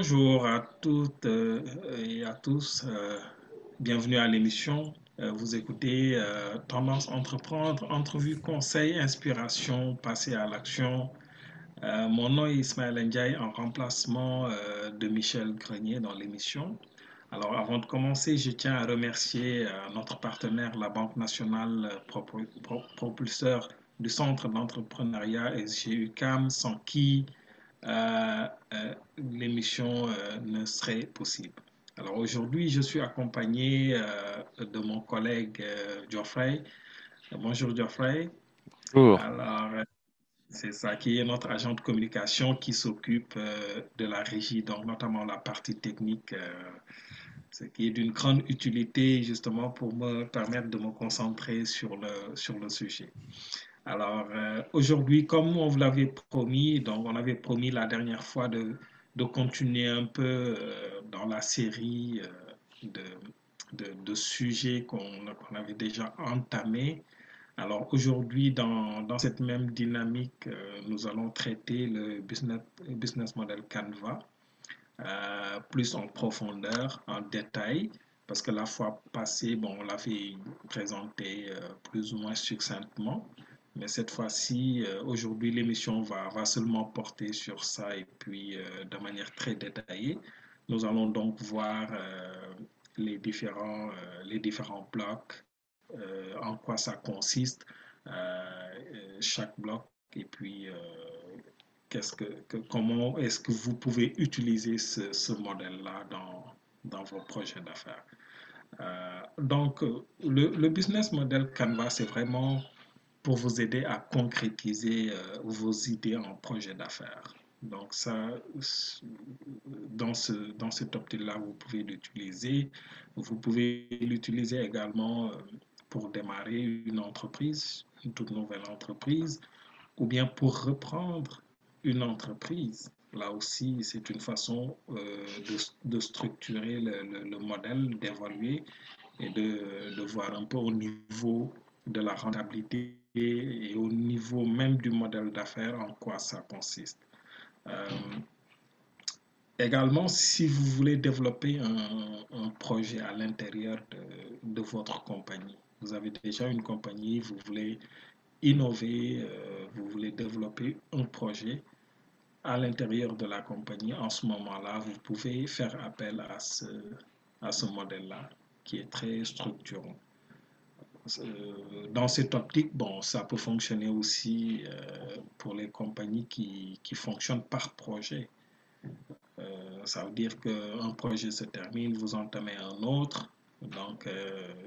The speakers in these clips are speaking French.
Bonjour à toutes euh, et à tous. euh, bienvenue à l'émission. Euh, vous écoutez Tendance Entreprendre, entrevue, conseil, inspiration, passer à l'action. Mon nom est Ismaël Ndiaye en remplacement de Michel Grenier dans l'émission. Alors avant de commencer, je tiens à remercier notre partenaire, la Banque nationale propulseur du Centre d'entrepreneuriat SGUCAM, sans qui l'émission euh, ne serait possible. Alors aujourd'hui, je suis accompagné euh, de mon collègue euh, Geoffrey. Euh, Bonjour Geoffrey. Bonjour. Alors, euh, c'est ça qui est notre agent de communication qui s'occupe euh, de la régie, donc notamment la partie technique, euh, ce qui est d'une grande utilité justement pour me permettre de me concentrer sur le, sur le sujet. Alors, euh, aujourd'hui, comme on vous l'avait promis, donc on avait promis la dernière fois de, continuer un peu euh, dans la série euh, de, sujets qu'on avait déjà entamés. Alors, aujourd'hui, dans, cette même dynamique, nous allons traiter le business, model Canva, plus en profondeur, en détail, parce que la fois passée, bon, on l'avait présenté plus ou moins succinctement. Mais cette fois-ci, euh, aujourd'hui, l'émission va, va seulement porter sur ça et puis euh, de manière très détaillée. Nous allons donc voir euh, les, différents, les différents blocs, en quoi ça consiste, chaque bloc, et puis comment est-ce que vous pouvez utiliser ce, modèle-là dans, dans vos projets d'affaires. Donc, le, le business model Canva, c'est vraiment pour vous aider à concrétiser euh, vos idées en projet d'affaires. Donc ça, dans ce, dans cette optique-là, vous pouvez l'utiliser. Vous pouvez l'utiliser également euh, pour démarrer une entreprise, une toute nouvelle entreprise, ou bien pour reprendre une entreprise. Là aussi, c'est une façon euh, de, structurer le, le- le modèle, d'évaluer et de, de voir un peu au niveau de la rentabilité et au niveau même du modèle d'affaires en quoi ça consiste. Euh, également, si vous voulez développer un, projet à l'intérieur de, votre compagnie, vous avez déjà une compagnie, vous voulez innover, euh, vous voulez développer un projet à l'intérieur de la compagnie, en ce moment-là, vous pouvez faire appel à ce modèle-là qui est très structurant. Euh, Dans cette optique, bon, ça peut fonctionner aussi euh, pour les compagnies qui, qui fonctionnent par projet. Euh, ça veut dire qu'un projet se termine, vous entamez un autre. Donc,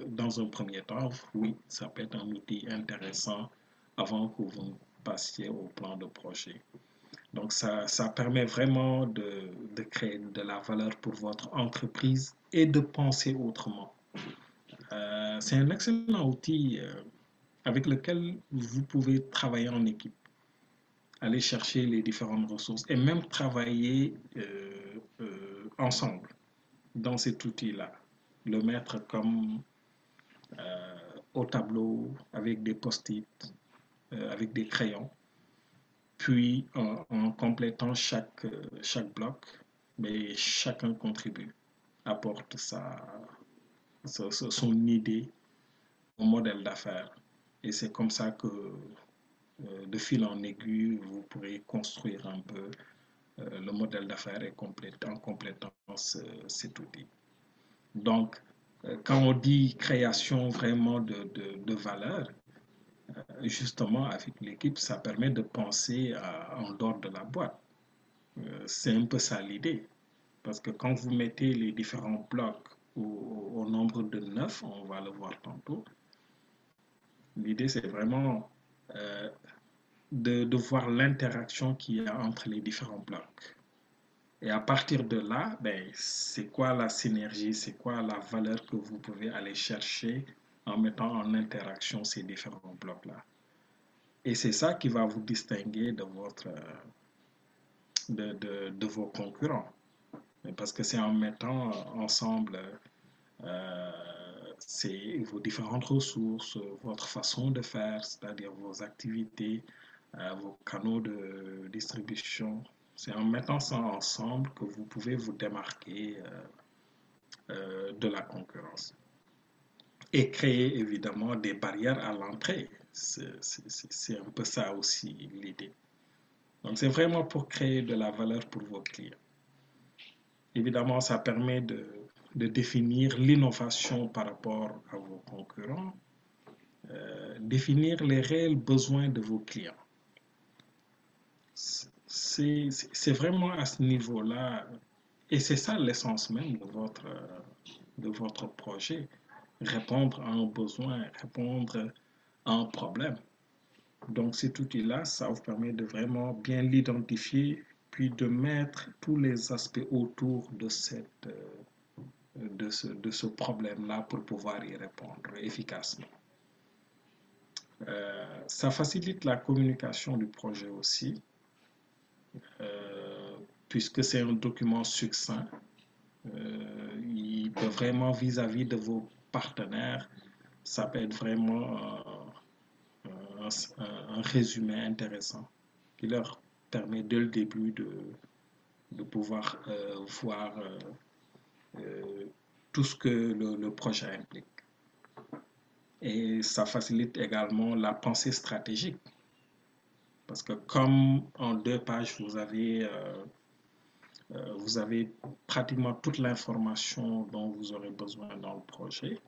dans un premier temps, oui, ça peut être un outil intéressant avant que vous passiez au plan de projet. Donc, ça, ça permet vraiment de, de créer de la valeur pour votre entreprise et de penser autrement. Euh, c'est un excellent outil euh, avec lequel vous pouvez travailler en équipe, aller chercher les différentes ressources et même travailler euh, ensemble dans cet outil-là. Le mettre comme au tableau avec des post-it, avec des crayons. Puis, en, complétant chaque, chaque bloc, mais chacun contribue, apporte sa- son idée au modèle d'affaires. Et c'est comme ça que, euh, de fil en aiguille, vous pourrez construire un peu euh, le modèle d'affaires et complét- en complétant cet outil. Donc, quand on dit création vraiment de, de, de valeur, justement, avec l'équipe, ça permet de penser en dehors de la boîte. C'est un peu ça l'idée. Parce que quand vous mettez les différents blocs au, nombre de neuf, on va le voir tantôt, l'idée c'est vraiment euh, de, voir l'interaction qu'il y a entre les différents blocs. Et à partir de là, ben, c'est quoi la synergie, c'est quoi la valeur que vous pouvez aller chercher en mettant en interaction ces différents blocs-là. Et c'est ça qui va vous distinguer de, votre, de, de, de vos concurrents. Parce que c'est en mettant ensemble euh, vos différentes ressources, votre façon de faire, c'est-à-dire vos activités, euh, vos canaux de distribution. C'est en mettant ça ensemble que vous pouvez vous démarquer euh, euh, de la concurrence. Et créer évidemment des barrières à l'entrée. C'est un peu ça aussi l'idée. Donc c'est vraiment pour créer de la valeur pour vos clients. Évidemment, ça permet de, définir l'innovation par rapport à vos concurrents, euh, définir les réels besoins de vos clients. C'est vraiment à ce niveau-là, et c'est ça l'essence même de votre, de votre projet, répondre à un besoin, répondre à un problème. Donc cet outil-là, ça vous permet de vraiment bien l'identifier puis de mettre tous les aspects autour de, cette, de ce, de ce problème-là pour pouvoir y répondre efficacement. Euh, ça facilite la communication du projet aussi, euh, puisque c'est un document succinct. Euh, il peut vraiment vis-à-vis -vis de vos partenaires, ça peut être vraiment un résumé intéressant qui leur permet dès le début de, de pouvoir euh, voir euh, euh, tout ce que le, projet implique. Et ça facilite également la pensée stratégique. Parce que comme en deux pages, vous avez, vous avez pratiquement toute l'information dont vous aurez besoin dans le projet,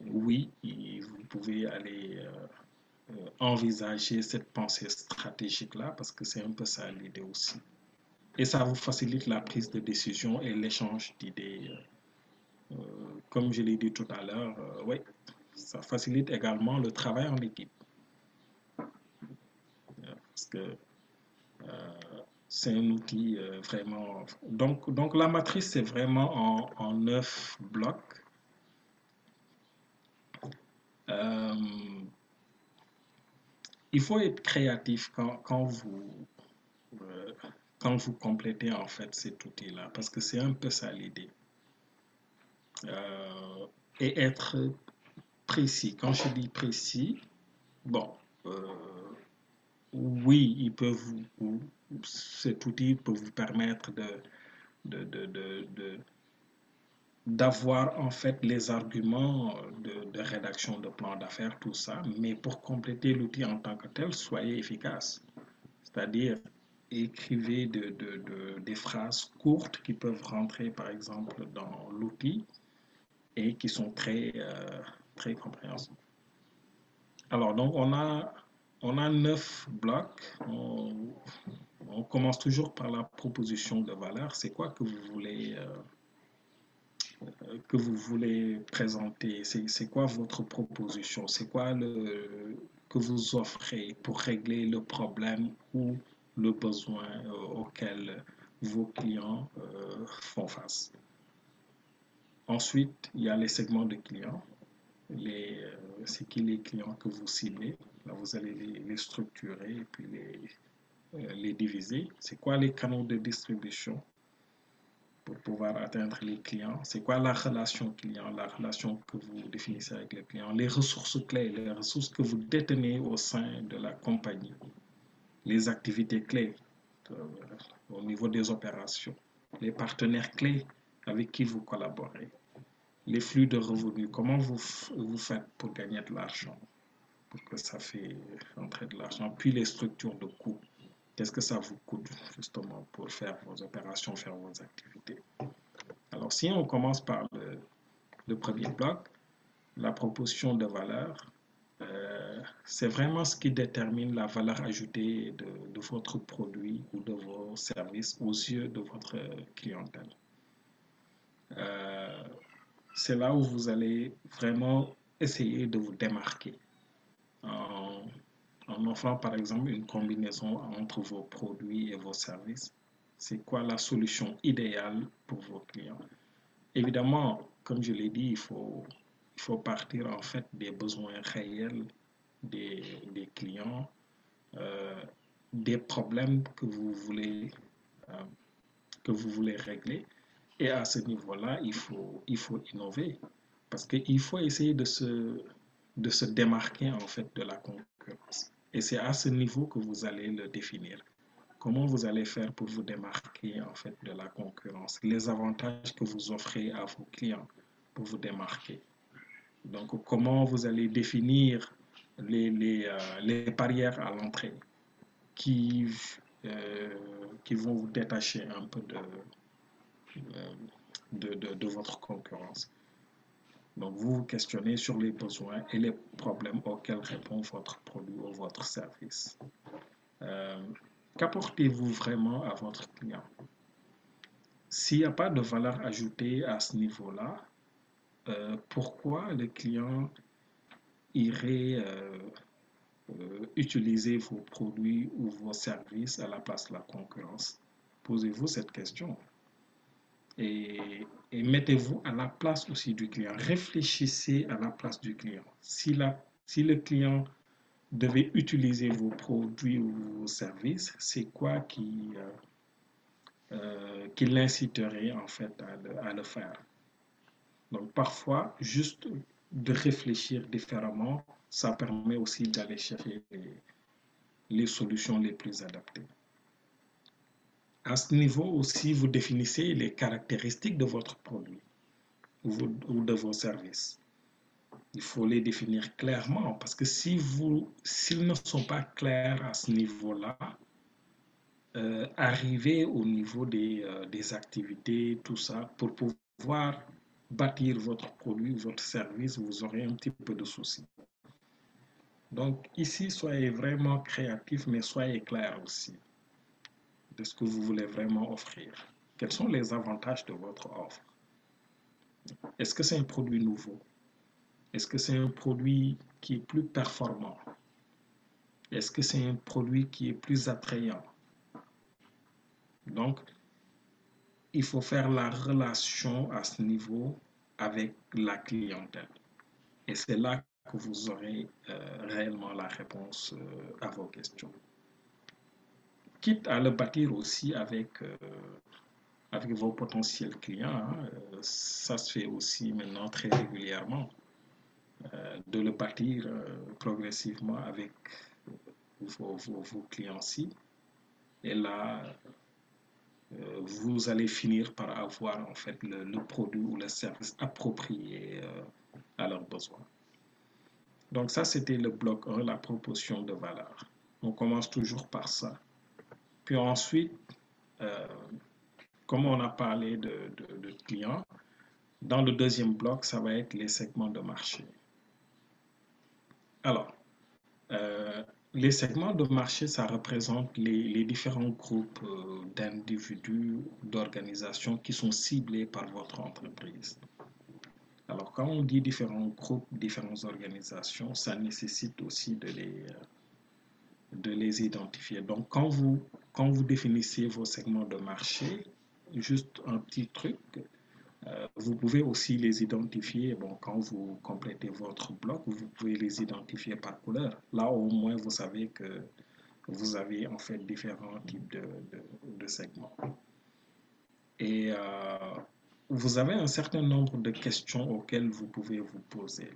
oui, vous pouvez aller envisager cette pensée stratégique-là, parce que c'est un peu ça l'idée aussi. Et ça vous facilite la prise de décision et l'échange d'idées. Euh, comme je l'ai dit tout à l'heure, euh, oui, ça facilite également le travail en équipe. Parce que c'est un outil vraiment... Donc, donc la matrice, c'est vraiment en, neuf blocs. Euh, il faut être créatif quand, vous, euh, quand vous complétez en fait cet outil-là, parce que c'est un peu ça l'idée. Euh, et être précis. Quand je dis précis, bon, euh, oui, il peut vous, cet outil peut vous permettre de, de d'avoir en fait les arguments de, rédaction de plan d'affaires, tout ça, mais pour compléter l'outil en tant que tel, soyez efficace. C'est-à-dire, écrivez de, de, des phrases courtes qui peuvent rentrer, par exemple, dans l'outil et qui sont très, euh, très compréhensibles. Alors, donc, on a, on a neuf blocs. On, on commence toujours par la proposition de valeur. C'est quoi que vous voulez... Euh, que vous voulez présenter C'est quoi votre proposition? C'est quoi le, que vous offrez pour régler le problème ou le besoin euh, auquel vos clients euh, font face? Ensuite, il y a les segments de clients. Euh, c'est qui les clients que vous ciblez? Là, vous allez les, les structurer et puis les, les diviser. C'est quoi les canaux de distribution? Pour pouvoir atteindre les clients? C'est quoi la relation client, la relation que vous définissez avec les clients Les ressources clés, les ressources que vous détenez au sein de la compagnie, les activités clés euh, au niveau des opérations, les partenaires clés avec qui vous collaborez, les flux de revenus, comment vous, vous faites pour gagner de l'argent, pour que ça fait entrer de l'argent, puis les structures de coûts Qu'est-ce que ça vous coûte justement pour faire vos opérations, faire vos activités? Alors, si on commence par le, premier bloc, la proposition de valeur, euh, c'est vraiment ce qui détermine la valeur ajoutée de, votre produit ou de vos services aux yeux de votre clientèle. Euh, c'est là où vous allez vraiment essayer de vous démarquer en offrant par exemple une combinaison entre vos produits et vos services. C'est quoi la solution idéale pour vos clients? Évidemment, comme je l'ai dit, il faut, partir en fait des besoins réels des, des clients, euh, des problèmes que vous voulez, euh, que vous voulez régler. Et à ce niveau-là, il faut, il faut innover parce qu'il faut essayer de se, de se démarquer en fait de la concurrence. Et c'est à ce niveau que vous allez le définir. Comment vous allez faire pour vous démarquer en fait de la concurrence Les avantages que vous offrez à vos clients pour vous démarquer. Donc, comment vous allez définir les, les, euh, les barrières à l'entrée qui, euh, qui vont vous détacher un peu de, euh, de, de, de votre concurrence. Donc, vous vous questionnez sur les besoins et les problèmes auxquels répond votre produit ou votre service. Euh, Qu'apportez-vous vraiment à votre client? S'il n'y a pas de valeur ajoutée à ce niveau-là, euh, pourquoi le client irait euh, utiliser vos produits ou vos services à la place de la concurrence? Posez-vous cette question et, mettez-vous à la place aussi du client. Réfléchissez à la place du client. Si, la, si le client devait utiliser vos produits ou vos services, c'est quoi qui, euh, euh, qui l'inciterait en fait à le, faire? Donc parfois, juste de réfléchir différemment, ça permet aussi d'aller chercher les, les solutions les plus adaptées. À ce niveau aussi, vous définissez les caractéristiques de votre produit ou de vos services. Il faut les définir clairement parce que si vous, s'ils ne sont pas clairs à ce niveau-là, euh, arriver au niveau des, euh, des, activités, tout ça, pour pouvoir bâtir votre produit, votre service, vous aurez un petit peu de soucis. Donc ici, soyez vraiment créatif, mais soyez clair aussi de ce que vous voulez vraiment offrir. Quels sont les avantages de votre offre? Est-ce que c'est un produit nouveau? Est-ce que c'est un produit qui est plus performant? Est-ce que c'est un produit qui est plus attrayant? Donc, il faut faire la relation à ce niveau avec la clientèle. Et c'est là que vous aurez euh, réellement la réponse euh, à vos questions quitte à le bâtir aussi avec, euh, avec vos potentiels clients. Hein. Euh, ça se fait aussi maintenant très régulièrement, euh, de le bâtir progressivement avec vos, vos, clients-ci. Et là, vous allez finir par avoir en fait le, le produit ou le service approprié à leurs besoins. Donc ça, c'était le bloc 1, la proposition de valeur. On commence toujours par ça. Puis ensuite, euh, comme on a parlé de, clients, dans le deuxième bloc, ça va être les segments de marché. Alors, euh, les segments de marché, ça représente les, les différents groupes euh, d'individus, d'organisations qui sont ciblés par votre entreprise. Alors, quand on dit différents groupes, différentes organisations, ça nécessite aussi de les, de les identifier. Donc, quand vous, quand vous définissez vos segments de marché, juste un petit truc, euh, vous pouvez aussi les identifier. Bon, quand vous complétez votre bloc, vous pouvez les identifier par couleur. Là, au moins, vous savez que vous avez en fait différents types de, segments. Et euh, vous avez un certain nombre de questions auxquelles vous pouvez vous poser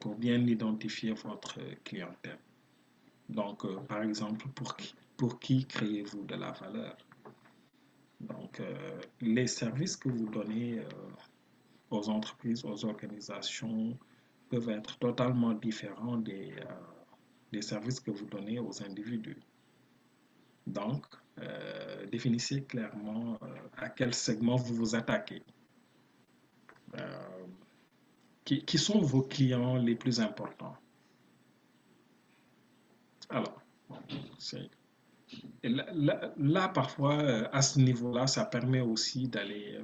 pour bien identifier votre clientèle. Donc, euh, par exemple, pour qui, créez-vous de la valeur? Donc, euh, les services que vous donnez euh, aux entreprises, aux organisations peuvent être totalement différents des, services que vous donnez aux individus. Donc, définissez clairement à quel segment vous vous attaquez. qui sont vos clients les plus importants? Alors, là, là, parfois, à ce niveau-là, ça permet aussi d'aller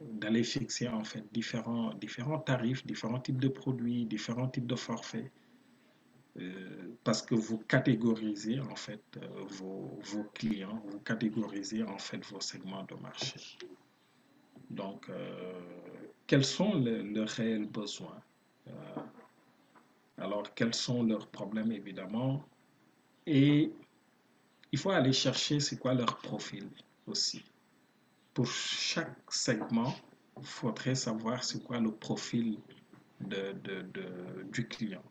d'aller fixer en fait différents, différents tarifs, différents types de produits, différents types de forfaits. Euh, parce que vous catégorisez en fait euh, vos, clients, vous catégorisez en fait vos segments de marché. Donc, euh, quels sont leurs réels besoins Alors, quels sont leurs problèmes évidemment? Et il faut aller chercher c'est quoi leur profil aussi pour chaque segment, il faudrait savoir c'est quoi le profil de, de, du client.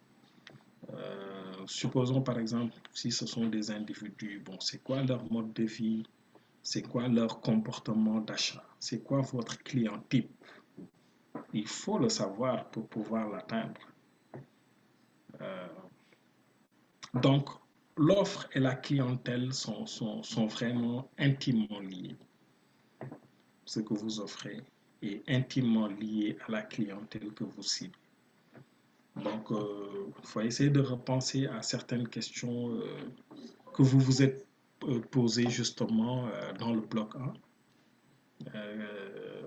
Euh, supposons par exemple si ce sont des individus, bon, c'est quoi leur mode de vie, c'est quoi leur comportement d'achat, c'est quoi votre client type. Il faut le savoir pour pouvoir l'atteindre. Euh, donc, l'offre et la clientèle sont, vraiment intimement liées ce que vous offrez est intimement lié à la clientèle que vous ciblez. Donc, il euh, faut essayer de repenser à certaines questions euh, que vous vous êtes posées justement dans le bloc 1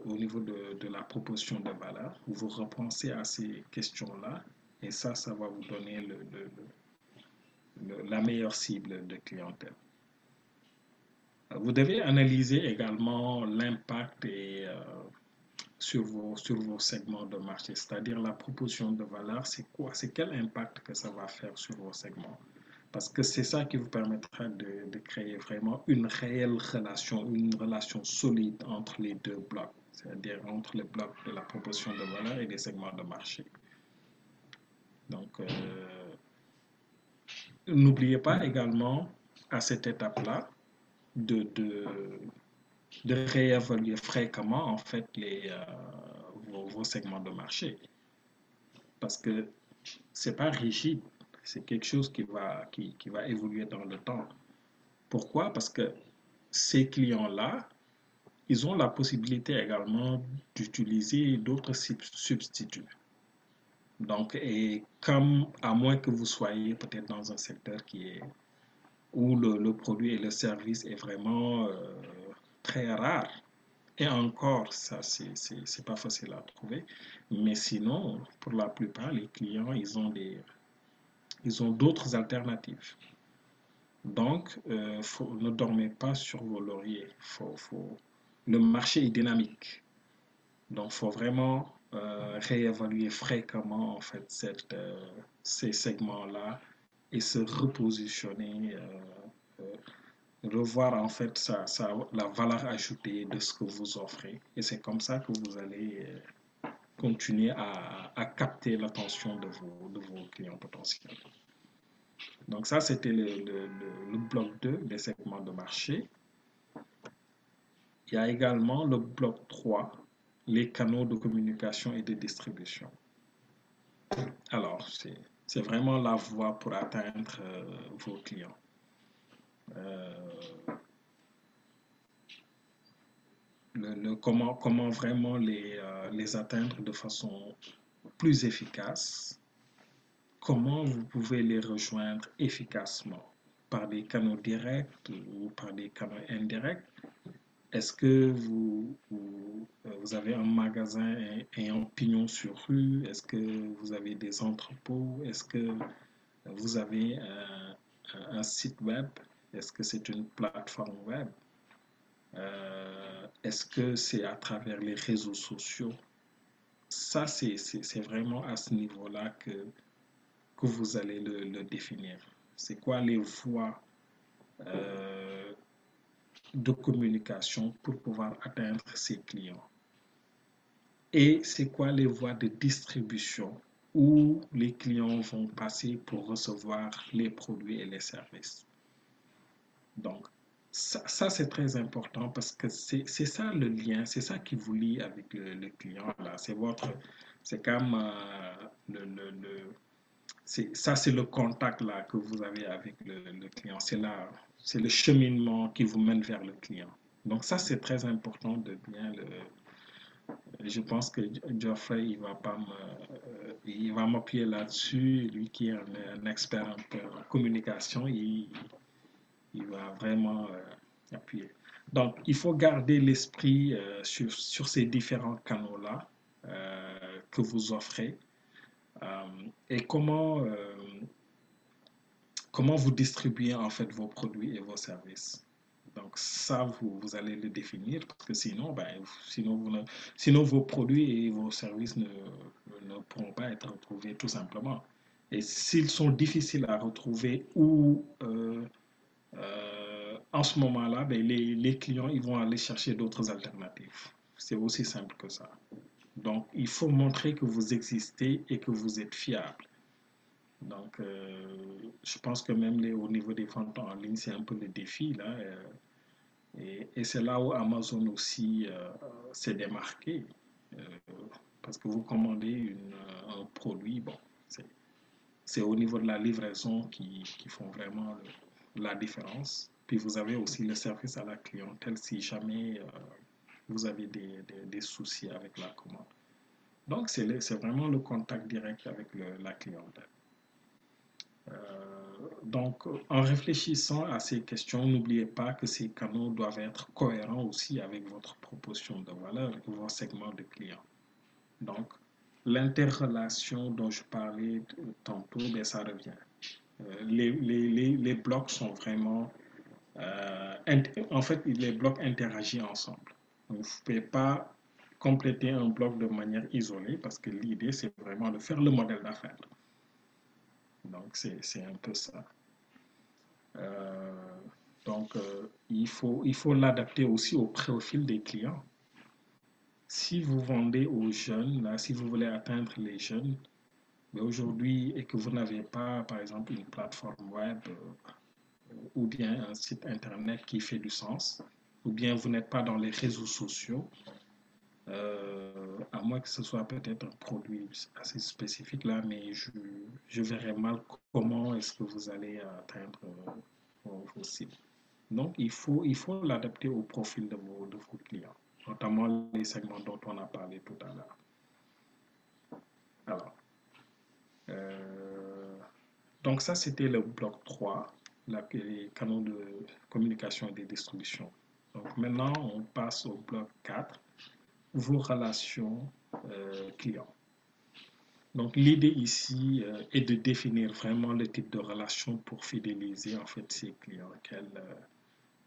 au niveau de, de, la proposition de valeur. Vous repensez à ces questions-là et ça, ça va vous donner la meilleure cible de clientèle. Vous devez analyser également l'impact euh, sur, vos, segments de marché, c'est-à-dire la proposition de valeur, c'est quoi? C'est quel impact que ça va faire sur vos segments? Parce que c'est ça qui vous permettra de, créer vraiment une réelle relation, une relation solide entre les deux blocs, c'est-à-dire entre le bloc de la proposition de valeur et les segments de marché. Donc, euh, n'oubliez pas également à cette étape-là de, de, réévaluer fréquemment en fait les, euh, vos, segments de marché. Parce que c'est pas rigide, c'est quelque chose qui va, qui va évoluer dans le temps. Pourquoi? Parce que ces clients-là, ils ont la possibilité également d'utiliser d'autres substituts. Donc, et comme, à moins que vous soyez peut-être dans un secteur qui est où le, produit et le service est vraiment euh, très rare. Et encore, ça, c'est pas facile à trouver. Mais sinon, pour la plupart, les clients, ils ont des, ils ont d'autres alternatives. Donc, euh, ne dormez pas sur vos lauriers. Faut, faut, le marché est dynamique. Donc, il faut vraiment euh, réévaluer fréquemment en fait cette, euh, ces segments-là et se repositionner, euh, revoir en fait ça, ça, la valeur ajoutée de ce que vous offrez. Et c'est comme ça que vous allez continuer à, à capter l'attention de vos, de vos clients potentiels. Donc ça, c'était le, le, le, bloc 2 des segments de marché. Il y a également le bloc 3, les canaux de communication et de distribution. Alors, c'est vraiment la voie pour atteindre euh, vos clients. Euh, comment, vraiment euh, les atteindre de façon plus efficace, comment vous pouvez les rejoindre efficacement? Par des canaux directs ou par des canaux indirects? Est-ce que vous, avez un magasin un pignon sur rue? Est-ce que vous avez des entrepôts? Est-ce que vous avez un, site web? Est-ce que c'est une plateforme web? Euh, Est-ce que c'est à travers les réseaux sociaux? Ça, c'est vraiment à ce niveau-là que, vous allez le, le définir. C'est quoi les voies euh, de communication pour pouvoir atteindre ses clients. Et c'est quoi les voies de distribution où les clients vont passer pour recevoir les produits et les services? Donc, ça, c'est très important parce que c'est ça le lien, c'est ça qui vous lie avec le, le client. C'est votre, c'est comme euh, le, le, le ça c'est le contact là que vous avez avec le client. C'est là, c'est le cheminement qui vous mène vers le client. Donc ça, c'est très important de bien le, je pense que Geoffrey, il va pas il va m'appuyer là-dessus. Lui qui est un, expert en, communication, il, va vraiment appuyer. Donc, il faut garder l'esprit sur, sur, ces différents canaux-là que vous offrez et comment comment vous distribuez en fait vos produits et vos services. Donc ça, vous, vous allez le définir parce que sinon, ben, sinon, vos produits et vos services ne, ne pourront pas être retrouvés tout simplement. Et s'ils sont difficiles à retrouver ou euh, euh, en ce moment-là, ben, les, les, clients ils vont aller chercher d'autres alternatives. C'est aussi simple que ça. Donc, il faut montrer que vous existez et que vous êtes fiable. Donc, euh, je pense que même au niveau des ventes en ligne, c'est un peu le défi. Là, euh, et, c'est là où Amazon aussi euh, s'est démarqué. parce que vous commandez un produit, bon, c'est au niveau de la livraison qui, font vraiment la différence. Puis vous avez aussi le service à la clientèle si jamais vous avez des, soucis avec la commande. Donc, c'est vraiment le contact direct avec la clientèle. Euh, donc, en réfléchissant à ces questions, n'oubliez pas que ces canaux doivent être cohérents aussi avec votre proposition de valeur et vos segments de clients. Donc, l'interrelation dont je parlais tantôt, ben, ça revient. Euh, les, les, les, blocs sont vraiment... Euh, en fait, les blocs interagissent ensemble. vous ne pouvez pas compléter un bloc de manière isolée parce que l'idée, c'est vraiment de faire le modèle d'affaires. Donc, c'est un peu ça. Euh, donc, euh, il faut il faut l'adapter aussi au profil des clients. Si vous vendez aux jeunes, là, si vous voulez atteindre les jeunes, mais aujourd'hui, et que vous n'avez pas, par exemple, une plateforme web euh, ou bien un site internet qui fait du sens, ou bien vous n'êtes pas dans les réseaux sociaux, euh, à moins que ce soit peut-être un produit assez spécifique là, mais je, je verrais mal comment est-ce que vous allez atteindre euh, vos, cibles. Donc, il faut il faut l'adapter au profil de vos, de vos clients, notamment les segments dont on a parlé tout à l'heure. Alors, euh, donc ça, c'était le bloc 3, les canaux de communication et de distribution. Donc maintenant, on passe au bloc 4, vos relations euh, clients. Donc l'idée ici euh, est de définir vraiment le type de relation pour fidéliser en fait ces clients. Quels, euh,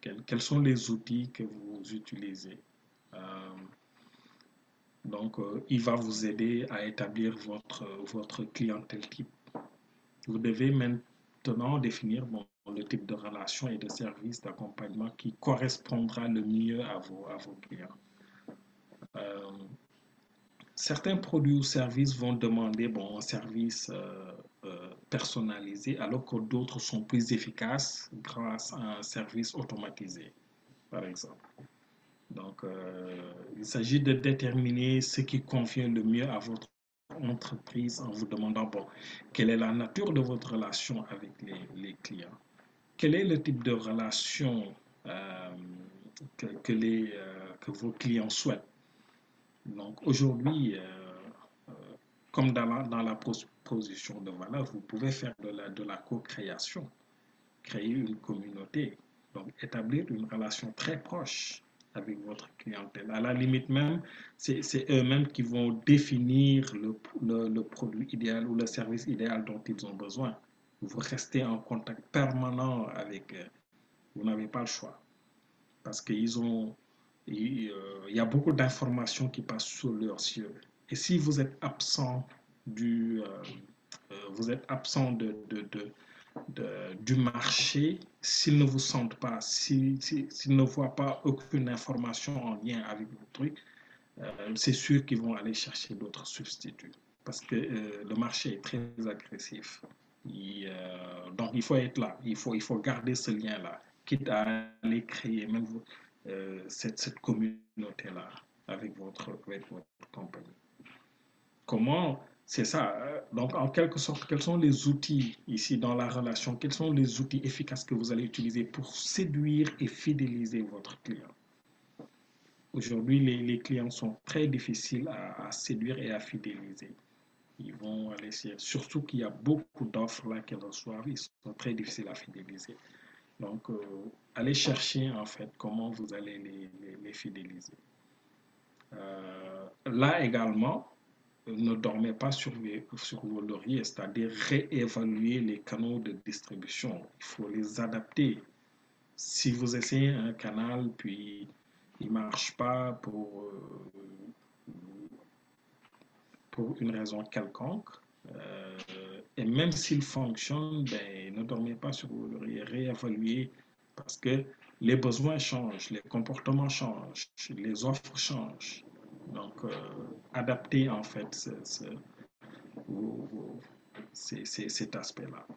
quels, quels sont les outils que vous utilisez donc, il va vous aider à établir votre, votre clientèle type. Vous devez maintenant définir bon, le type de relation et de service d'accompagnement qui correspondra le mieux à vos, à vos clients. Euh, certains produits ou services vont demander bon, un service euh, euh, personnalisé alors que d'autres sont plus efficaces grâce à un service automatisé, par exemple. Donc, il s'agit de déterminer ce qui convient le mieux à votre entreprise en vous demandant bon, quelle est la nature de votre relation avec les, clients, quel est le type de relation que, les, que vos clients souhaitent? Donc aujourd'hui, euh, euh, comme dans la, dans proposition de valeur, vous pouvez faire de la, co-création, créer une communauté, donc établir une relation très proche avec votre clientèle. À la limite même, c'est eux-mêmes qui vont définir le, le, produit idéal ou le service idéal dont ils ont besoin. Vous restez en contact permanent avec eux. Vous n'avez pas le choix. Parce qu'ils ont euh, il y a beaucoup d'informations qui passent sous leurs yeux. Et si vous êtes absent du, euh, euh, vous êtes absent de, de, de, du marché, s'ils ne vous sentent pas, s'ils ne voient pas aucune information en lien avec votre truc, c'est sûr qu'ils vont aller chercher d'autres substituts parce que le marché est très agressif. Donc il faut être là, il faut, il faut garder ce lien-là, quitte à aller créer même euh, cette, cette communauté-là avec votre, avec votre compagnie. Comment c'est ça. Euh, donc, en quelque sorte, quels sont les outils ici dans la relation? Quels sont les outils efficaces que vous allez utiliser pour séduire et fidéliser votre client? Aujourd'hui, les, clients sont très difficiles à, séduire et à fidéliser. Ils vont aller, surtout qu'il y a beaucoup d'offres là qu'ils reçoivent, ils sont très difficiles à fidéliser. Donc, euh, allez chercher en fait comment vous allez les, fidéliser. Euh, là également, ne dormez pas sur, vos lauriers, c'est-à-dire réévaluer les canaux de distribution. Il faut les adapter. Si vous essayez un canal, puis il ne marche pas pour, euh, pour une raison quelconque, euh, et même s'il fonctionne, ben, ne dormez pas sur vos lauriers, réévaluez parce que les besoins changent, les comportements changent, les offres changent. Donc, euh, adapter en fait cet aspect-là.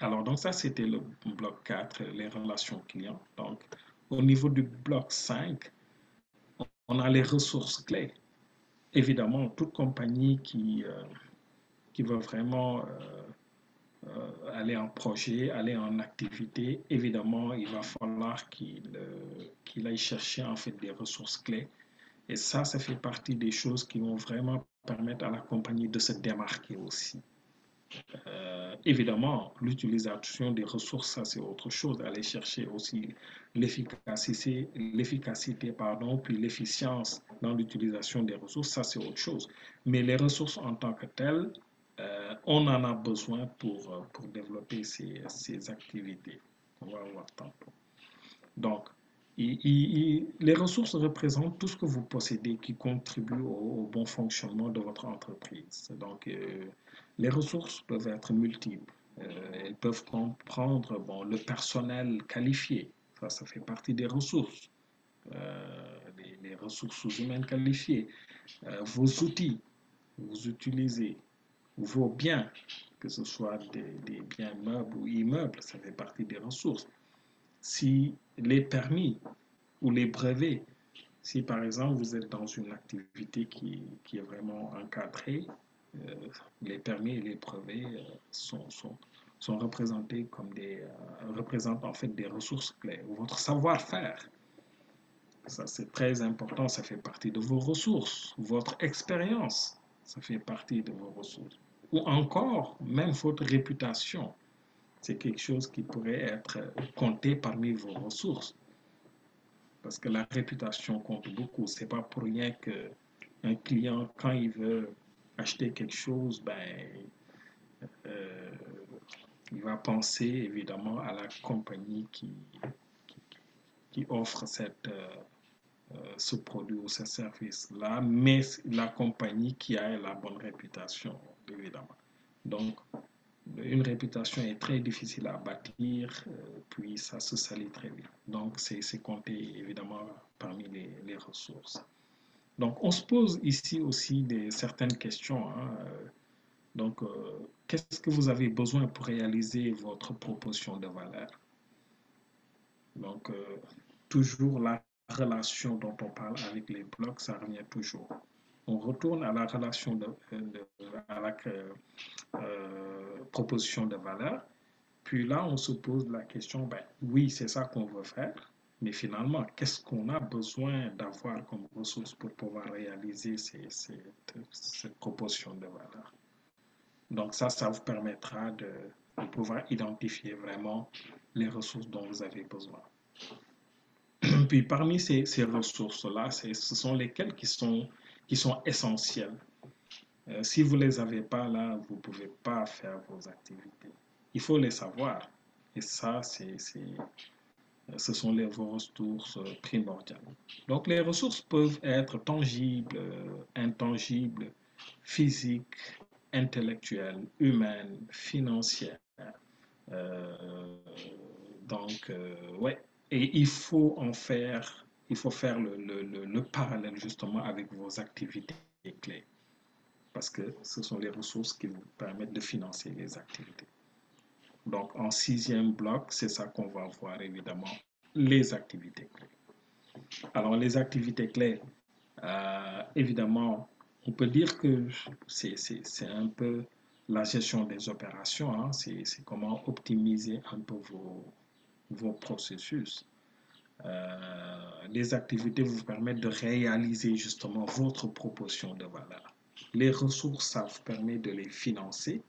Alors, donc ça, c'était le bloc 4, les relations clients. Donc, au niveau du bloc 5, on a les ressources clés. Évidemment, toute compagnie qui, euh, qui veut vraiment euh, aller en projet, aller en activité, évidemment, il va falloir qu'il qu'il aille chercher en fait des ressources clés et ça, ça fait partie des choses qui vont vraiment permettre à la compagnie de se démarquer aussi. Euh, évidemment, l'utilisation des ressources, ça c'est autre chose. Aller chercher aussi l'efficacité, l'efficacité pardon, puis l'efficience dans l'utilisation des ressources, ça c'est autre chose. Mais les ressources en tant que telles, euh, on en a besoin pour, euh, pour développer ces, ces activités. On va. Donc, les ressources représentent tout ce que vous possédez qui contribue au, bon fonctionnement de votre entreprise. Donc, euh, les ressources peuvent être multiples. Elles peuvent comprendre bon, le personnel qualifié. Ça, ça fait partie des ressources. Euh, les, ressources humaines qualifiées. vos outils, vous utilisez. Vos biens, que ce soit des, biens meubles ou immeubles, ça fait partie des ressources si les permis ou les brevets, si par exemple vous êtes dans une activité qui, est vraiment encadrée, euh, les permis et les brevets euh, sont, représentés comme des, euh, représentent en fait des ressources clés. Votre savoir-faire, ça c'est très important, ça fait partie de vos ressources. Votre expérience, ça fait partie de vos ressources. Ou encore, même votre réputation c'est quelque chose qui pourrait être compté parmi vos ressources. Parce que la réputation compte beaucoup. C'est pas pour rien que un client, quand il veut acheter quelque chose, ben, euh, il va penser évidemment à la compagnie qui, qui, offre cette, euh, euh, ce produit ou ce service-là, mais la compagnie qui a la bonne réputation, évidemment. Donc, une réputation est très difficile à bâtir, euh, puis ça se salit très vite. Donc, c'est compté évidemment parmi les, ressources. Donc, on se pose ici aussi des, certaines questions. Hein. Donc, euh, qu'est-ce que vous avez besoin pour réaliser votre proposition de valeur? Donc, euh, toujours la relation dont on parle avec les blocs, ça revient toujours on retourne à la relation de, à la euh, proposition de valeur. Puis là, on se pose la question, ben, oui, c'est ça qu'on veut faire, mais finalement, qu'est-ce qu'on a besoin d'avoir comme ressource pour pouvoir réaliser cette, proposition de valeur? Donc ça, ça vous permettra de, pouvoir identifier vraiment les ressources dont vous avez besoin. Puis parmi ces, ces ressources-là, ce sont lesquelles qui sont qui sont essentiels. Euh, si vous ne les avez pas là, vous ne pouvez pas faire vos activités. Il faut les savoir. Et ça, c'est, euh, ce sont les, ressources primordiales. Donc, les ressources peuvent être tangibles, intangibles, physiques, intellectuelles, humaines, financières. Euh, donc, ouais. Et il faut en faire il faut faire le, le, le, parallèle justement avec vos activités clés. Parce que ce sont les ressources qui vous permettent de financer les activités. Donc, en sixième bloc, c'est ça qu'on va voir évidemment, les activités clés. Alors, les activités clés, euh, évidemment, on peut dire que c'est un peu la gestion des opérations, hein. c'est comment optimiser un peu vos, vos processus. Les activités vous permettent de réaliser justement votre proposition de valeur. Les ressources, ça vous permet de les financer,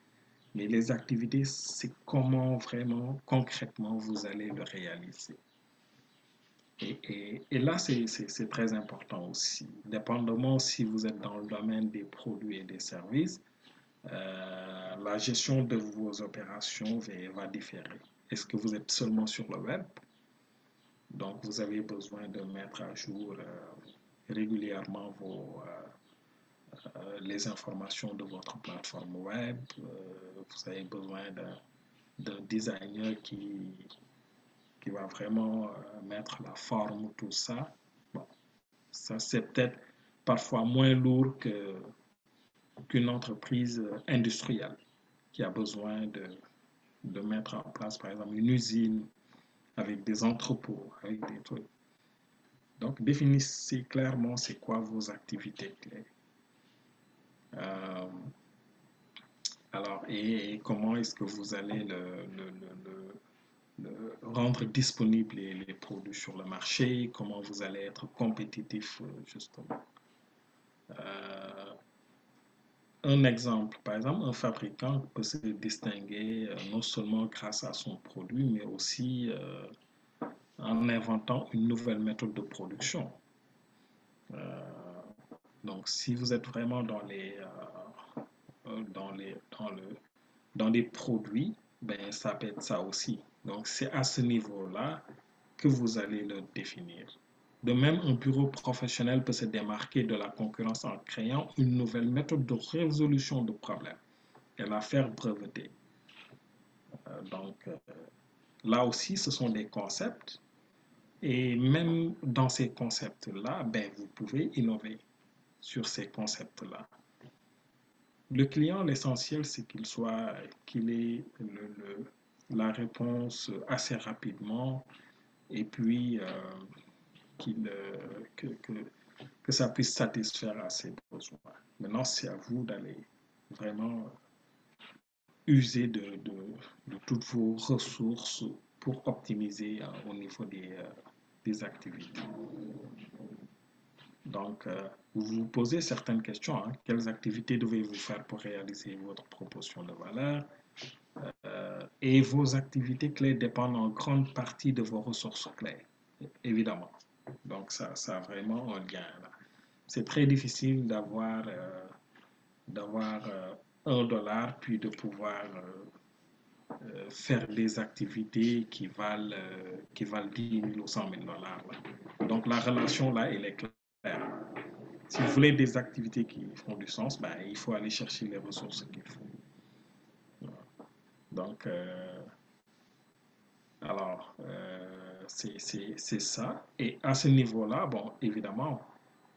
mais les activités, c'est comment vraiment, concrètement, vous allez le réaliser. Et, et, là, c'est très important aussi. Dépendamment si vous êtes dans le domaine des produits et des services, euh, la gestion de vos opérations va, différer. Est-ce que vous êtes seulement sur le web? Donc, vous avez besoin de mettre à jour euh, régulièrement vos, euh, les informations de votre plateforme web. vous avez besoin d'un designer qui, qui va vraiment mettre la forme, tout ça. Bon, ça, c'est peut-être parfois moins lourd qu'une entreprise industrielle qui a besoin de, de mettre en place, par exemple, une usine avec des entrepôts, avec des trucs. Donc, définissez clairement c'est quoi vos activités clés. Euh, alors, et, comment est-ce que vous allez le, rendre disponible les, produits sur le marché, comment vous allez être compétitif, justement? Euh, un exemple, par exemple, un fabricant peut se distinguer euh, non seulement grâce à son produit, mais aussi euh, en inventant une nouvelle méthode de production. Euh, donc, si vous êtes vraiment dans les, produits, ben, ça peut être ça aussi. Donc, c'est à ce niveau-là que vous allez le définir. De même, un bureau professionnel peut se démarquer de la concurrence en créant une nouvelle méthode de résolution de problèmes et la faire breveter. Euh, donc, euh, là aussi, ce sont des concepts. Et même dans ces concepts-là, ben, vous pouvez innover sur ces concepts-là. Le client, l'essentiel, c'est qu'il soit, qu'il ait la réponse assez rapidement et puis euh, euh, que, ça puisse satisfaire à ses besoins. Maintenant, c'est à vous d'aller vraiment user de, de, toutes vos ressources pour optimiser euh, au niveau des, euh, des activités. Donc, vous vous posez certaines questions. Hein. Quelles activités devez-vous faire pour réaliser votre proposition de valeur? Et vos activités clés dépendent en grande partie de vos ressources clés, évidemment. Donc, ça, ça a vraiment un lien. C'est très difficile d'avoir euh, d'avoir euh, un dollar puis de pouvoir euh, faire des activités qui valent, qui valent 10 000 ou 100 000 dollars. Donc, la relation là, elle est claire. Si vous voulez des activités qui font du sens, ben, il faut aller chercher les ressources qu'il faut. Donc, alors, c'est ça. Et à ce niveau-là, bon, évidemment,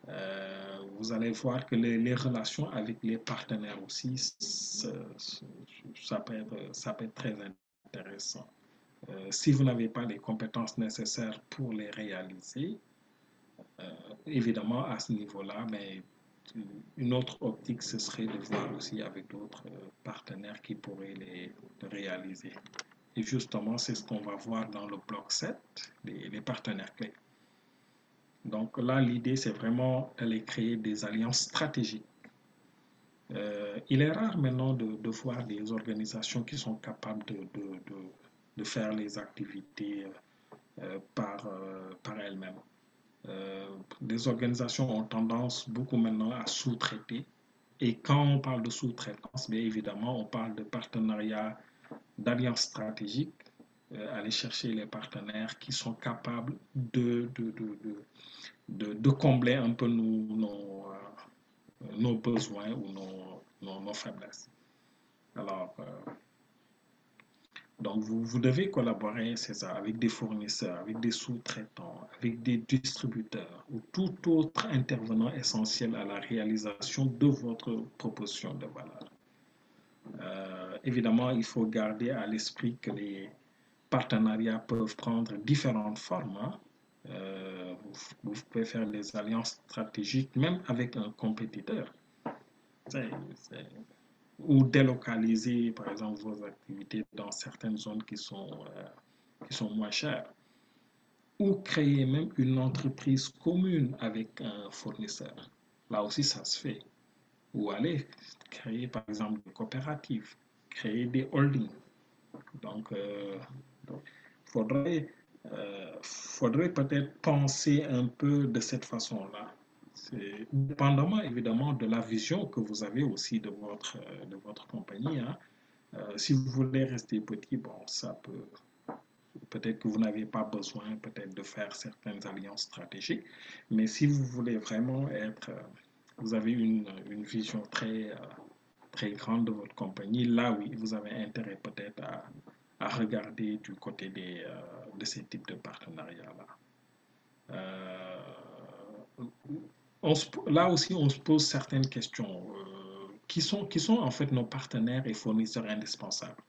euh, vous allez voir que les, relations avec les partenaires aussi, ça, peut, être, ça peut être très intéressant. Euh, si vous n'avez pas les compétences nécessaires pour les réaliser, euh, évidemment, à ce niveau-là, mais une autre optique, ce serait de voir aussi avec d'autres partenaires qui pourraient les réaliser. Et justement, c'est ce qu'on va voir dans le bloc 7, les, partenaires clés. Donc là, l'idée, c'est vraiment d'aller créer des alliances stratégiques. Euh, il est rare maintenant de, voir des organisations qui sont capables de, de, faire les activités euh, par, euh, par elles-mêmes. les organisations ont tendance beaucoup maintenant à sous-traiter. Et quand on parle de sous-traitance, bien évidemment, on parle de partenariat d'alliances stratégiques, euh, aller chercher les partenaires qui sont capables de, de, de, de, combler un peu nos, nos, euh, nos besoins ou nos, nos, faiblesses. Alors, euh, donc vous, vous, devez collaborer, c'est ça, avec des fournisseurs, avec des sous-traitants, avec des distributeurs ou tout autre intervenant essentiel à la réalisation de votre proposition de valeur. Évidemment, il faut garder à l'esprit que les partenariats peuvent prendre différentes formes. Hein. Euh, vous, pouvez faire des alliances stratégiques même avec un compétiteur. ou délocaliser, par exemple, vos activités dans certaines zones qui sont, euh, qui sont moins chères. ou créer même une entreprise commune avec un fournisseur. Là aussi, ça se fait. Ou aller créer, par exemple, des coopératives, créer des holdings. Donc, il faudrait, faudrait peut-être penser un peu de cette façon-là. Dépendamment évidemment de la vision que vous avez aussi de votre, de votre compagnie. Hein. Euh, si vous voulez rester petit, bon, ça peut. Peut-être que vous n'avez pas besoin peut-être de faire certaines alliances stratégiques, mais si vous voulez vraiment être, euh, vous avez une, une vision très, euh, très grande de votre compagnie, là oui, vous avez intérêt peut-être à, à, regarder du côté des, de ces types de partenariats-là. là aussi, on se pose certaines questions qui sont, qui sont en fait nos partenaires et fournisseurs indispensables.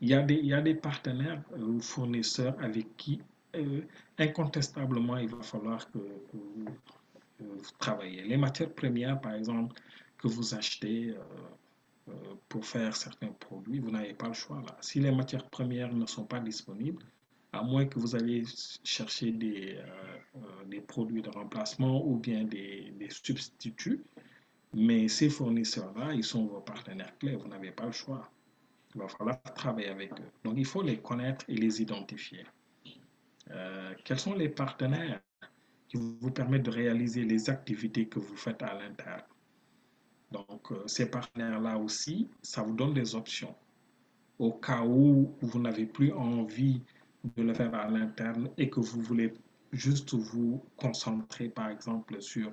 Il y a des, il y a des partenaires ou fournisseurs avec qui, euh, incontestablement, il va falloir que, vous, travaillez. Les matières premières, par exemple, que vous achetez euh, euh, pour faire certains produits, vous n'avez pas le choix là. Si les matières premières ne sont pas disponibles, à moins que vous alliez chercher des, des produits de remplacement ou bien des, des substituts, mais ces fournisseurs-là, ils sont vos partenaires clés, vous n'avez pas le choix. Il va falloir travailler avec eux. Donc, il faut les connaître et les identifier. Euh, quels sont les partenaires qui vous permettent de réaliser les activités que vous faites à l'interne Donc, euh, ces partenaires-là aussi, ça vous donne des options. Au cas où vous n'avez plus envie de le faire à l'interne et que vous voulez juste vous concentrer, par exemple, sur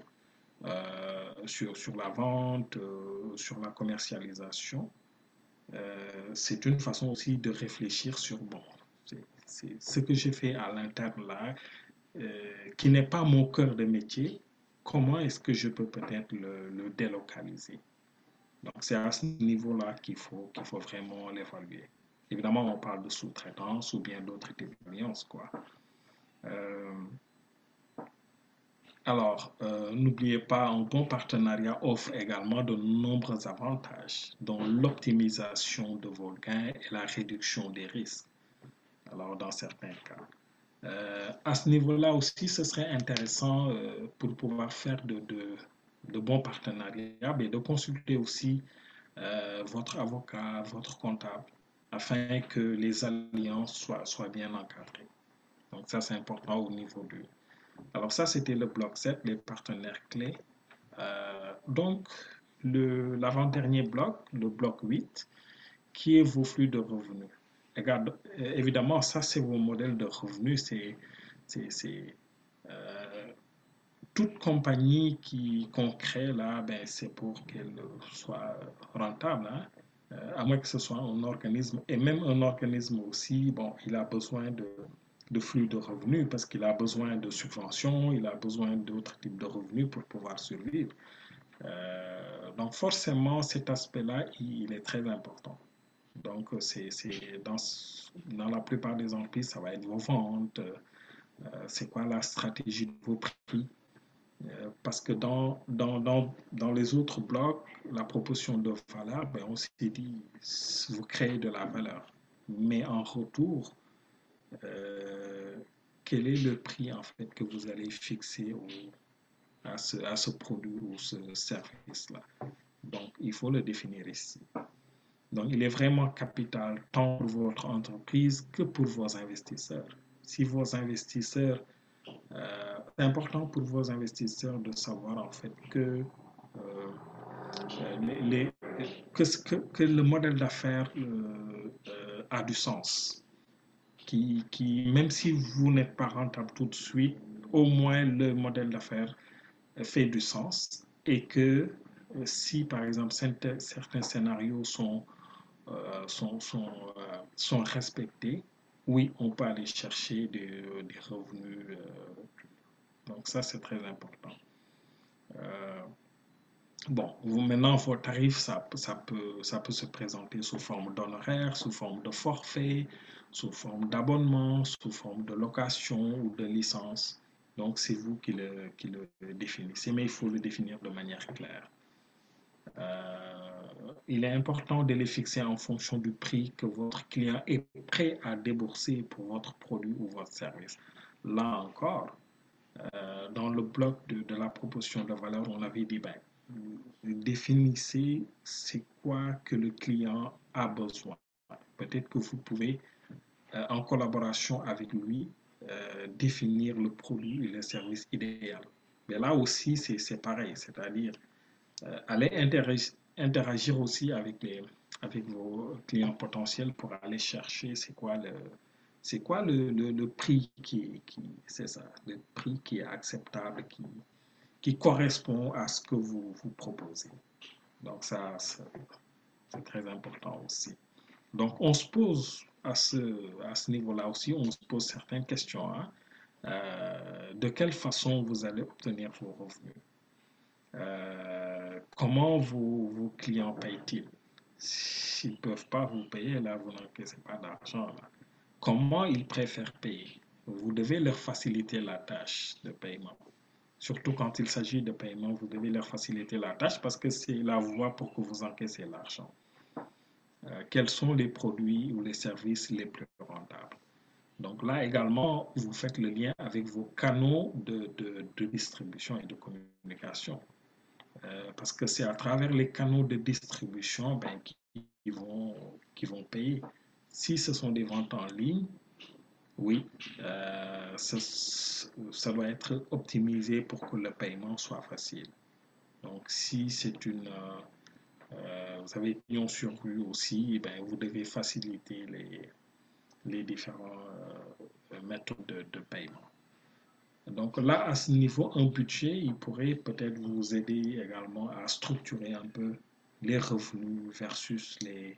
euh, sur, sur la vente, euh, sur la commercialisation. C'est une façon aussi de réfléchir sur, bon, c'est ce que j'ai fait à l'interne là, qui n'est pas mon cœur de métier, comment est-ce que je peux peut-être le, délocaliser? Donc c'est à ce niveau-là qu'il faut, qu'il faut vraiment l'évaluer. Évidemment, on parle de sous-traitance ou bien d'autres types d'alliances, quoi. Alors, euh, n'oubliez pas, un bon partenariat offre également de nombreux avantages, dont l'optimisation de vos gains et la réduction des risques. Alors, dans certains cas. Euh, à ce niveau-là aussi, ce serait intéressant euh, pour pouvoir faire de, bons partenariats, mais de consulter aussi votre avocat, votre comptable, afin que les alliances soient, soient bien encadrées. Donc ça, c'est important au niveau du, alors ça, c'était le bloc 7, les partenaires clés. Euh, donc, l'avant-dernier bloc, le bloc 8, qui est vos flux de revenus. Euh, évidemment, ça, c'est vos modèles de revenus. C'est euh, toute compagnie qu'on crée là, ben, c'est pour qu'elle soit rentable. Hein. à moins que ce soit un organisme, et même un organisme aussi, bon, il a besoin de, flux de revenus parce qu'il a besoin de subventions, il a besoin d'autres types de revenus pour pouvoir survivre. Euh, donc forcément, cet aspect-là, il, est très important. Donc c'est dans, dans la plupart des entreprises, ça va être vos ventes, euh, c'est quoi la stratégie de vos prix. Euh, parce que dans, dans, dans, dans, les autres blocs, la proposition de valeur, ben on s'est dit, vous créez de la valeur. Mais en retour, euh, quel est le prix en fait que vous allez fixer à, ce, à ce produit ou ce service-là? Donc, il faut le définir ici. Donc, il est vraiment capital tant pour votre entreprise que pour vos investisseurs. Si vos investisseurs, euh, c'est important pour vos investisseurs de savoir en fait que, euh, le modèle d'affaires a du sens qui, même si vous n'êtes pas rentable tout de suite, au moins le modèle d'affaires fait du sens et que euh, si par exemple certains scénarios sont, euh, sont, sont, euh, oui, on peut aller chercher des, revenus. donc ça, c'est très important. Bon, maintenant, vos tarifs, ça, ça, peut, ça peut se présenter sous forme d'honoraires, sous forme de forfait, sous forme d'abonnement, sous forme de location ou de licence. Donc, c'est vous qui le, définissez, mais il faut le définir de manière claire. Euh, il est important de les fixer en fonction du prix que votre client est prêt à débourser pour votre produit ou votre service. là encore, euh, dans le bloc de, la proposition de valeur, on avait dit, ben, définissez c'est quoi que le client a besoin. Peut-être que vous pouvez, euh, en collaboration avec lui, définir le produit et le service idéal. Mais là aussi, c'est pareil, c'est-à-dire aller interagir, aussi avec, les, avec vos clients potentiels pour aller chercher c'est quoi le, c'est quoi le, le, prix qui, qui c'est ça, le prix qui est acceptable, qui, qui correspond à ce que vous, vous proposez. Donc ça, c'est très important aussi. Donc on se pose à ce, à ce niveau-là aussi, on se pose certaines questions. Hein. Euh, de quelle façon vous allez obtenir vos revenus? Euh, Comment vos, clients payent-ils? S'ils ne peuvent pas vous payer, là, vous n'encaissez pas d'argent comment ils préfèrent payer? Vous devez leur faciliter la tâche de paiement. Surtout quand il s'agit de paiement, vous devez leur faciliter la tâche parce que c'est la voie pour que vous encaissez l'argent. Euh, quels sont les produits ou les services les plus rentables? Donc là également, vous faites le lien avec vos canaux de, distribution et de communication. Euh, parce que c'est à travers les canaux de distribution ben, qui, vont, qui vont payer. Si ce sont des ventes en ligne, oui, euh, ça, doit être optimisé pour que le paiement soit facile. Donc, si c'est une, euh, vous avez pignon sur rue aussi, ben, vous devez faciliter les, les différentes méthodes de, de, paiement. Donc là, à ce niveau, un budget, il pourrait peut-être vous aider également à structurer un peu les revenus versus les,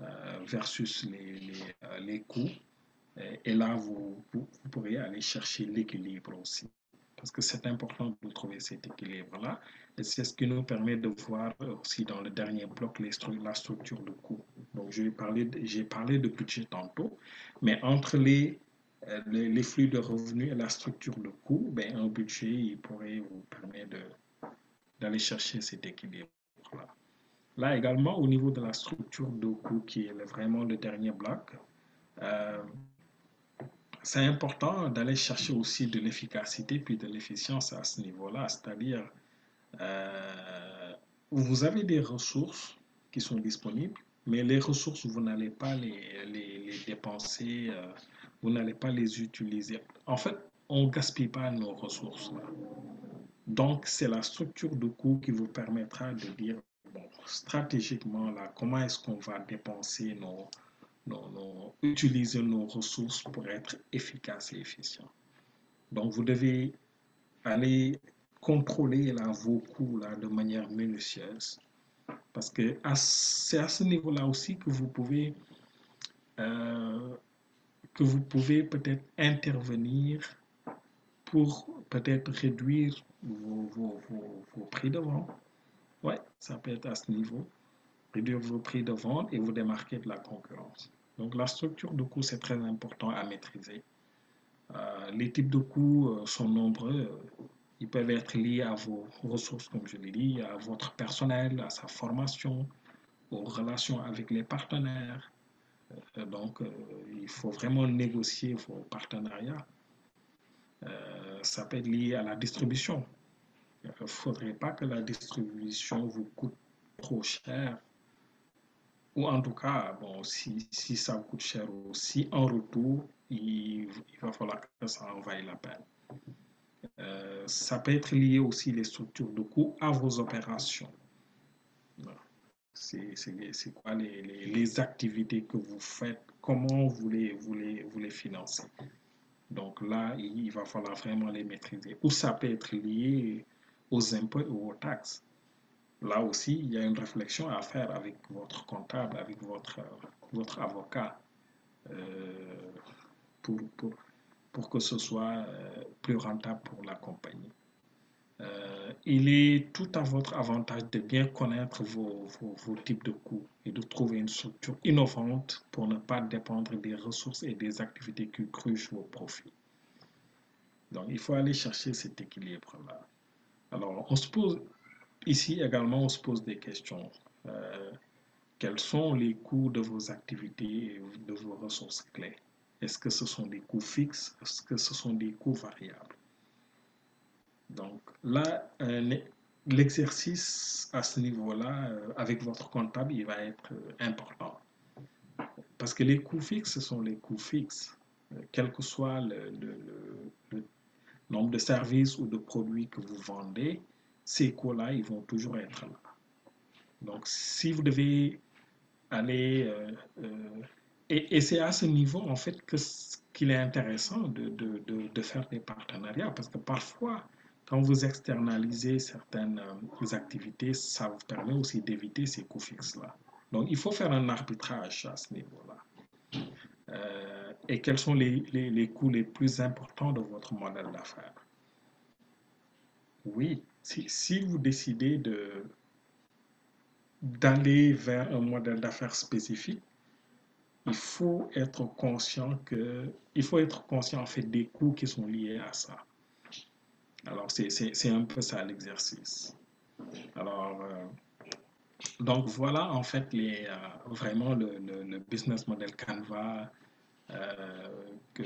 euh, versus les, euh, les, coûts. Et, là, vous, vous, pourriez aller chercher l'équilibre aussi. Parce que c'est important de trouver cet équilibre-là. Et c'est ce qui nous permet de voir aussi dans le dernier bloc la structure de coûts. Donc, j'ai parlé, de, budget tantôt, mais entre les, euh, les, les, flux de revenus et la structure de coûts, ben, un budget il pourrait vous permettre d'aller chercher cet équilibre-là. Là également, au niveau de la structure de coût, qui est vraiment le dernier bloc, euh, c'est important d'aller chercher aussi de l'efficacité puis de l'efficience à ce niveau-là, c'est-à-dire euh, vous avez des ressources qui sont disponibles, mais les ressources, vous n'allez pas les, dépenser, euh, vous n'allez pas les utiliser. En fait, on ne gaspille pas nos ressources. Donc, c'est la structure de coût qui vous permettra de dire, stratégiquement, là, comment est-ce qu'on va dépenser nos, nos, utiliser nos ressources pour être efficace et efficient. Donc, vous devez aller contrôler là, vos coûts là, de manière minutieuse. Parce que c'est à ce niveau-là aussi que vous pouvez, euh, que vous pouvez peut-être intervenir pour peut-être réduire vos, prix de vente oui, ça peut être à ce niveau. Réduire vos prix de vente et vous démarquer de la concurrence. Donc la structure de coûts, c'est très important à maîtriser. Euh, les types de coûts euh, sont nombreux. Ils peuvent être liés à vos ressources, comme je l'ai dit, à votre personnel, à sa formation, aux relations avec les partenaires. Euh, donc, il faut vraiment négocier vos partenariats. ça peut être lié à la distribution. Il ne faudrait pas que la distribution vous coûte trop cher. Ou en tout cas, bon, si, ça vous coûte cher aussi, en retour, il, va falloir que ça en vaille la peine. Euh, ça peut être lié aussi les structures de coûts à vos opérations. C'est quoi les, activités que vous faites, comment vous les, financez? Donc là, il va falloir vraiment les maîtriser. Ou ça peut être lié aux impôts ou aux taxes. Là aussi, il y a une réflexion à faire avec votre comptable, avec votre, avocat, euh, pour, que ce soit euh, plus rentable pour la compagnie. Euh, il est tout à votre avantage de bien connaître vos, types de coûts et de trouver une structure innovante pour ne pas dépendre des ressources et des activités qui cruchent vos profits. Donc, il faut aller chercher cet équilibre-là. Alors, on se pose, ici également, on se pose des questions. Euh, quels sont les coûts de vos activités et de vos ressources clés? Est-ce que ce sont des coûts fixes? Est-ce que ce sont des coûts variables? Donc là, l'exercice à ce niveau-là, avec votre comptable, il va être important. Parce que les coûts fixes, ce sont les coûts fixes, quel que soit le, nombre de services ou de produits que vous vendez, ces coûts-là, ils vont toujours être là. Donc, si vous devez aller... Euh, euh, et, c'est à ce niveau, en fait, qu'il est intéressant de, de, de, faire des partenariats, parce que parfois, quand vous externalisez certaines euh, activités, ça vous permet aussi d'éviter ces coûts fixes-là. Donc, il faut faire un arbitrage à ce niveau-là. et quels sont les, coûts les plus importants de votre modèle d'affaires? Oui, si, vous décidez de, d'aller vers un modèle d'affaires spécifique, il faut être conscient que, faut être conscient en fait des coûts qui sont liés à ça. Alors c'est un peu ça l'exercice. Alors euh, donc voilà en fait les, euh, vraiment le, le, business model Canva euh, que,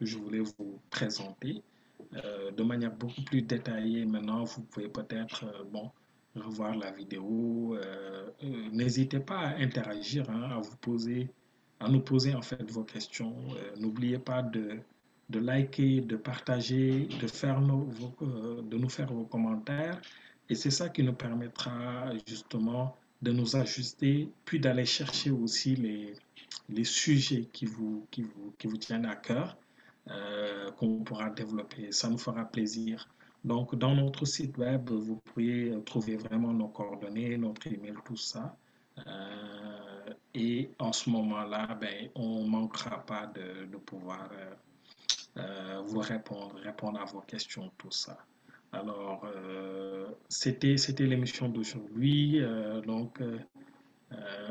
je voulais vous présenter de manière beaucoup plus détaillée. Maintenant vous pouvez peut-être bon revoir la vidéo. N'hésitez pas à interagir, hein, à vous poser, à nous poser en fait vos questions. N'oubliez pas de, de liker, de partager, de, faire nos, de nous faire vos commentaires. Et c'est ça qui nous permettra justement de nous ajuster, puis d'aller chercher aussi les, les sujets qui vous, qui, vous, qui vous tiennent à cœur, qu'on pourra développer. Ça nous fera plaisir donc, dans notre site web, vous pourriez trouver vraiment nos coordonnées, notre email, tout ça. Euh, et en ce moment-là, ben, on ne manquera pas de, pouvoir euh, euh, vous répondre, répondre à vos questions, tout ça. Alors, c'était l'émission d'aujourd'hui. donc,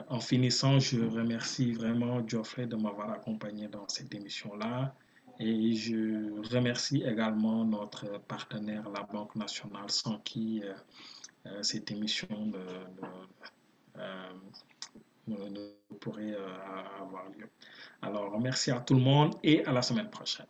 en finissant, je remercie vraiment Geoffrey de m'avoir accompagné dans cette émission-là. Et je remercie également notre partenaire, la Banque nationale, sans qui euh, euh, cette émission euh, ne pourrait avoir lieu. Alors, merci à tout le monde et à la semaine prochaine.